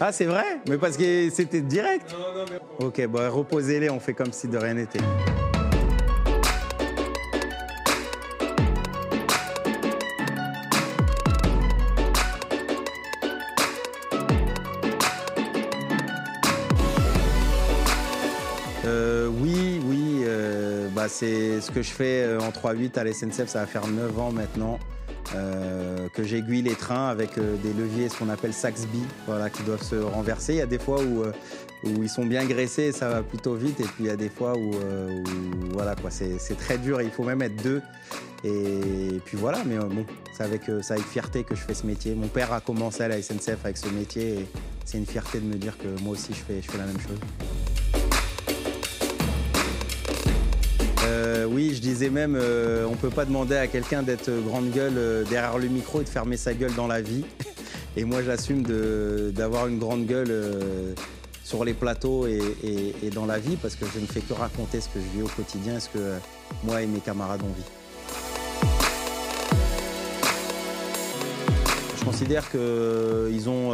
Ah, c'est vrai? Mais parce que c'était direct. Non, non, mais... Ok, bon, reposez-les, on fait comme si de rien n'était. Euh, oui, oui, euh, bah, c'est ce que je fais euh, en 3-8 à la SNCF, ça va faire 9 ans maintenant. Euh, que j'aiguille les trains avec euh, des leviers, ce qu'on appelle Saxby, voilà, qui doivent se renverser. Il y a des fois où, euh, ils sont bien graissés et ça va plutôt vite, et puis il y a des fois où, voilà, quoi, c'est, très dur et il faut même être deux. Et, puis voilà, mais bon, c'est avec, c'est avec fierté que je fais ce métier. Mon père a commencé à la SNCF avec ce métier et c'est une fierté de me dire que moi aussi je fais, je fais la même chose. Oui, je disais même, euh, on peut pas demander à quelqu'un d'être grande gueule euh, derrière le micro et de fermer sa gueule dans la vie. Et moi, j'assume d'avoir une grande gueule sur les plateaux et, dans la vie parce que je ne fais que raconter ce que je vis au quotidien, ce que moi et mes camarades ont vit. Je considère qu'ils ont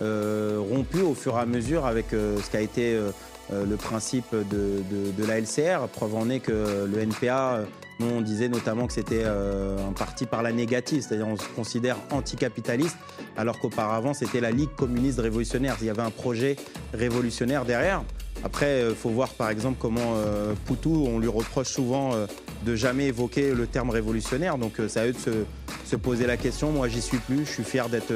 rompu au fur et à mesure avec ce qui a été euh, le principe de, la LCR. Preuve en est que le NPA, euh, nous, on disait notamment que c'était euh, un parti par la négative, c'est-à-dire on se considère anticapitaliste, alors qu'auparavant, c'était la Ligue communiste révolutionnaire. Il y avait un projet révolutionnaire derrière. Après, il faut voir par exemple comment Poutou, on lui reproche souvent de jamais évoquer le terme révolutionnaire. Donc c'est à eux de se, poser la question. Moi, j'y suis plus. Je suis fier d'être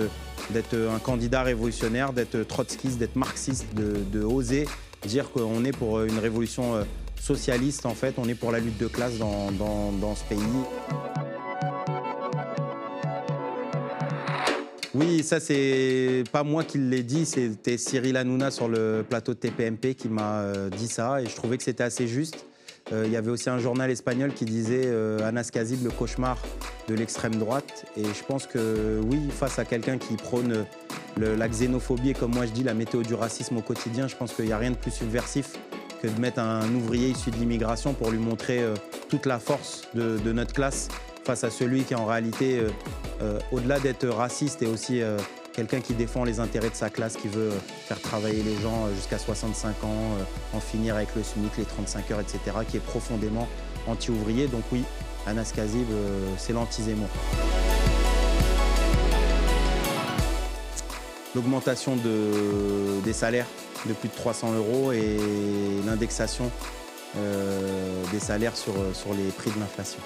un candidat révolutionnaire, d'être trotskiste, d'être marxiste, de, de oser dire qu'on est pour une révolution euh, socialiste, en fait, on est pour la lutte de classe dans, dans, ce pays. Oui, ça c'est pas moi qui l'ai dit, c'était Cyril Hanouna sur le plateau de TPMP qui m'a euh, dit ça et je trouvais que c'était assez juste. Euh, il y avait aussi un journal espagnol qui disait euh, Anas le cauchemar de l'extrême droite. Et je pense que oui, face à quelqu'un qui prône la xénophobie et comme moi je dis la météo du racisme au quotidien, je pense qu'il n'y a rien de plus subversif que de mettre un ouvrier issu de l'immigration pour lui montrer euh, toute la force de, notre classe face à celui qui en réalité, au-delà d'être raciste, est aussi quelqu'un qui défend les intérêts de sa classe, qui veut faire travailler les gens euh, jusqu'à 65 ans, euh, en finir avec le SMIC, les 35 heures, etc., qui est profondément anti-ouvrier. Donc oui, Anas Kazib, euh, c'est l'anti-Zemmour. L'augmentation de, des salaires de plus de 300 euros et l'indexation des salaires sur, sur les prix de l'inflation.